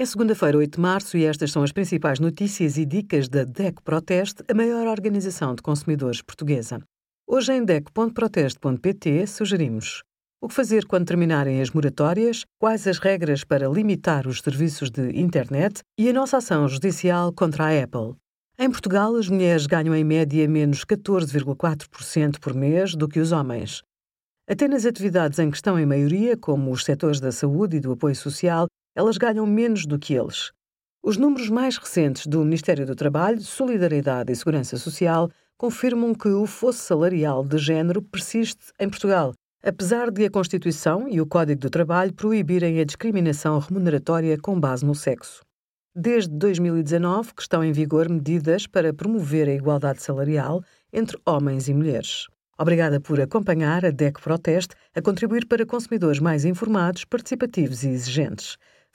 É segunda-feira, 8 de março, e estas são as principais notícias e dicas da DECO Proteste, a maior organização de consumidores portuguesa. Hoje, em DECO.proteste.pt, sugerimos o que fazer quando terminarem as moratórias, quais as regras para limitar os serviços de internet e a nossa ação judicial contra a Apple. Em Portugal, as mulheres ganham em média menos 14,4% por mês do que os homens. Até nas atividades em que estão em maioria, como os setores da saúde e do apoio social, elas ganham menos do que eles. Os números mais recentes do Ministério do Trabalho, Solidariedade e Segurança Social confirmam que o fosso salarial de género persiste em Portugal, apesar de a Constituição e o Código do Trabalho proibirem a discriminação remuneratória com base no sexo. Desde 2019 que estão em vigor medidas para promover a igualdade salarial entre homens e mulheres. Obrigada por acompanhar a DEC Proteste a contribuir para consumidores mais informados, participativos e exigentes.